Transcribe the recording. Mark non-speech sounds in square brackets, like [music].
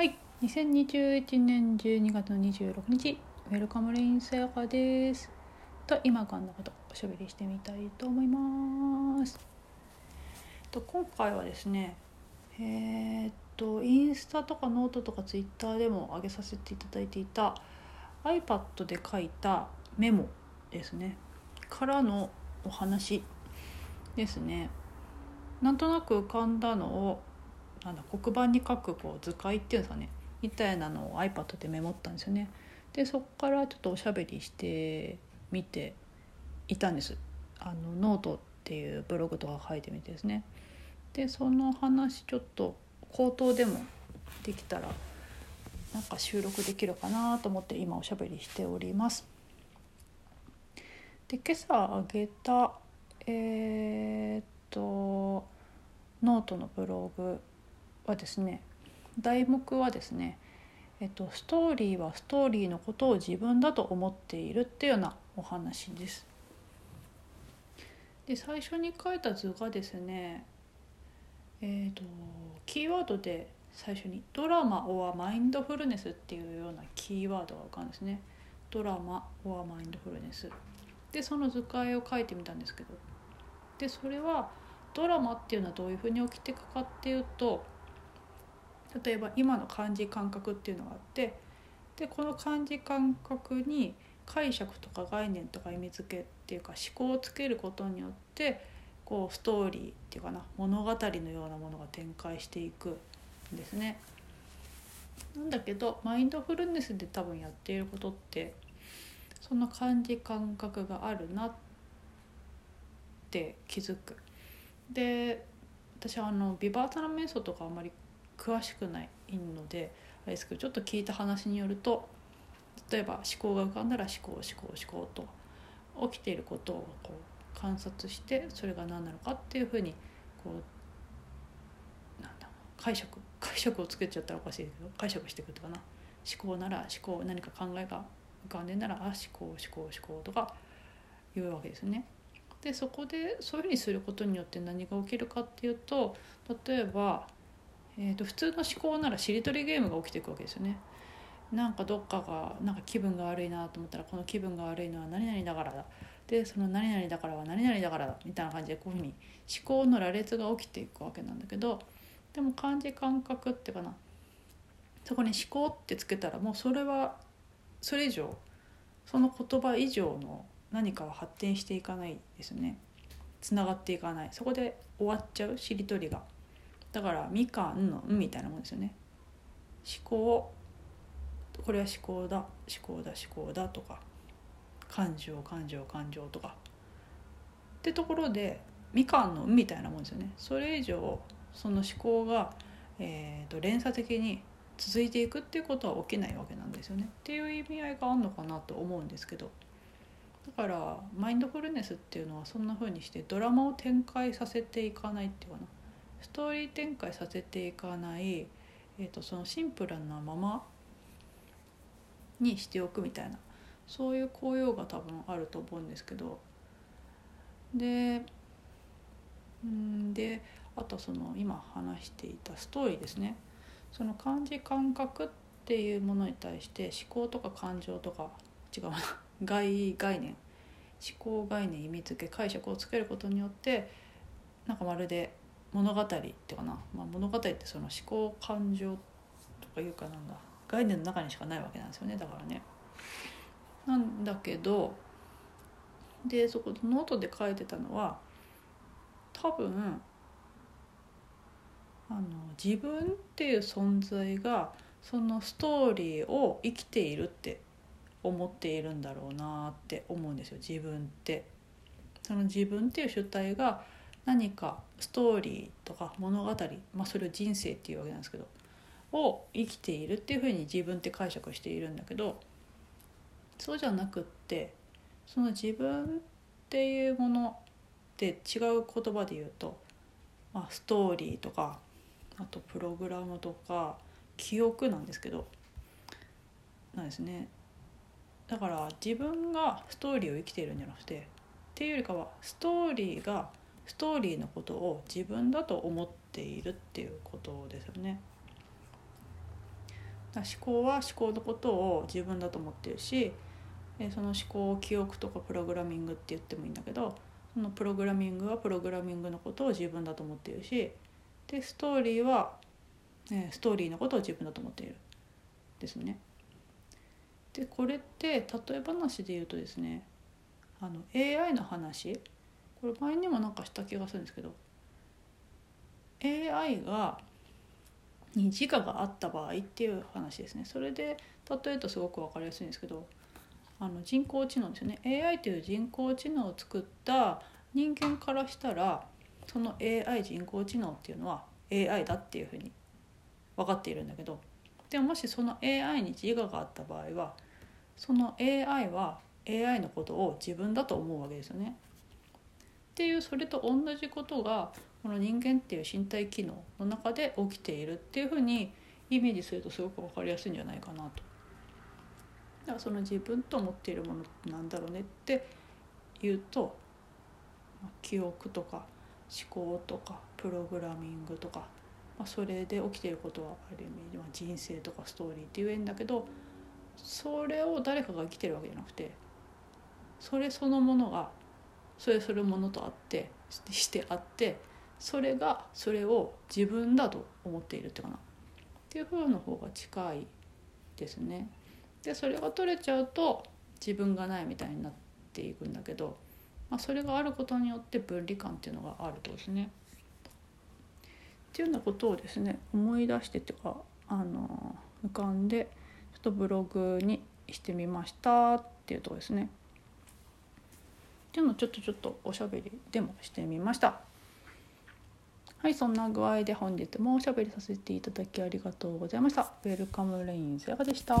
はい、2021年12月の26日、 Welcome Rain さやかです。と今感のことおしゃべりしてみたいと思います。と今回はですね、えーっとインスタとかノートとかツイッターでも上げさせていただいていた iPad で書いたメモですねからのお話ですね。なんとなく浮かんだのをなんだ黒板に書くこう図解っていうんですかねみたいなのを iPad でメモったんですよね。でそこからちょっとおしゃべりしてみていたんです。あのノートっていうブログとか書いてみてですね。でその話ちょっと口頭でもできたらなんか収録できるかなと思って今おしゃべりしております。で今朝あげたえーっとノートのブログはですね題目はですね、えっと、ストーリーはストーリーのことを自分だと思っているっていうようなお話です。で最初に書いた図がですねえー、とキーワードで最初に「 Drama or Mindfulness」っていうようなキーワードが浮かんですね。ドラマ・オア・マインドフルネス。でその図解を書いてみたんですけどでそれはドラマっていうのはどういうふうに起きていくかっていうと例えば今の漢字感覚っていうのがあってでこの漢字感覚に解釈とか概念とか意味付けっていうか思考をつけることによってこうストーリーっていうかな物語のようなものが展開していくんですね。なんだけどマインドフルネスで多分やっていることってその漢字感覚があるなって気づく。で私はあのビバータナ瞑想とかあんまり詳しくないのであれですけどちょっと聞いた話によると例えば思考が浮かんだら思考思考思考と起きていることをこう観察してそれが何なのかっていうふうにこうなんだ解釈解釈をつけちゃったらおかしいけど解釈していくとかな思考なら思考何か考えが浮かんでんならあ思考思考思考とか言うわけですね。でそこでそういうふうにすることによって何が起きるかっていうと例えば、えー、と普通の思考ならしりとりゲームが起きていくわけですよね。なんかどっかがなんか気分が悪いなと思ったらこの気分が悪いのは何々だからだ。でその何々だからは何々だからだみたいな感じでこういうふうに思考の羅列が起きていくわけなんだけどでも漢字感覚っていうかな。そこに思考ってつけたらもうそれはそれ以上その言葉以上の何かは発展していかないですね。つながっていかない。そこで終わっちゃうしりとりが。だからみかんの「ん」みたいなもんですよね。思考これは思考だ。思考だ思考だとか。感情感情感情とか。ってところでみかんの「ん」みたいなもんですよね。それ以上その思考が、えー、と連鎖的に続いていくっていうことは起きないわけなんですよね。っていう意味合いがあるのかなと思うんですけど。だからマインドフルネスっていうのはそんな風にしてドラマを展開させていかないっていうかな。ストーリー展開させていかない、えー、とそのシンプルなままにしておくみたいなそういう効用が多分あると思うんですけど。でうんであとその今話していたストーリーですね。その漢字感覚っていうものに対して思考とか感情とか違う [laughs] 概概念思考概念意味付け解釈をつけることによってなんかまるで物語っていうかな、まあ、物語ってその思考感情とかいうかなんだ概念の中にしかないわけなんですよねだからね。なんだけどでそこノートで書いてたのは多分あの自分っていう存在がそのストーリーを生きているって思っているんだろうなって思うんですよ自分って。その自分っていう主体が何かストーリーとか物語、まあ、それを人生っていうわけなんですけどを生きているっていうふうに自分って解釈しているんだけどそうじゃなくってその自分っていうものって違う言葉で言うと、まあ、ストーリーとかあとプログラムとか記憶なんですけどなんですね。だから自分がストーリーを生きているんじゃなくてっていうよりかはストーリーがストーリーのことを自分だと思っているっていうことですよね。だ思考は思考のことを自分だと思ってるしその思考を記憶とかプログラミングって言ってもいいんだけどそのプログラミングはプログラミングのことを自分だと思っているしでストーリーは、ストーリーのことを自分だと思っているですね。でこれって例え話で言うとですねあの AI の話これ前にもなんかした気がするんですけど AI がに自我があった場合っていう話ですねそれで例えるとすごく分かりやすいんですけどあの人工知能ですよね AI という人工知能を作った人間からしたらその AI 人工知能っていうのは AI だっていうふうに分かっているんだけどでももしその AI に自我があった場合はその AI は AI のことを自分だと思うわけですよね。っていうそれと同じことがこの人間っていう身体機能の中で起きているっていうふうにイメージするとすごく分かりやすいんじゃないかなと。だからその自分と思っているものってなんだろうねっていうと記憶とか思考とかプログラミングとか、まあ、それで起きていることはある意味、まあ、人生とかストーリーって言えんだけどそれを誰かが生きてるわけじゃなくてそれそのものがそれそれものとあってしてあってそれがそれを自分だと思っているっていうかなっていう風の方が近いですね。でそれが取れちゃうと自分がないみたいになっていくんだけど、まあ、それがあることによって分離感っていうのがあるとですね。っていうようなことをですね思い出してっていうかあの浮かんでちょっとブログにしてみましたっていうとこですね。っていうのをちょっとちょっとおしゃべりでもしてみました。はいそんな具合で本日もおしゃべりさせていただきありがとうございましたウェルカムレインセガでした？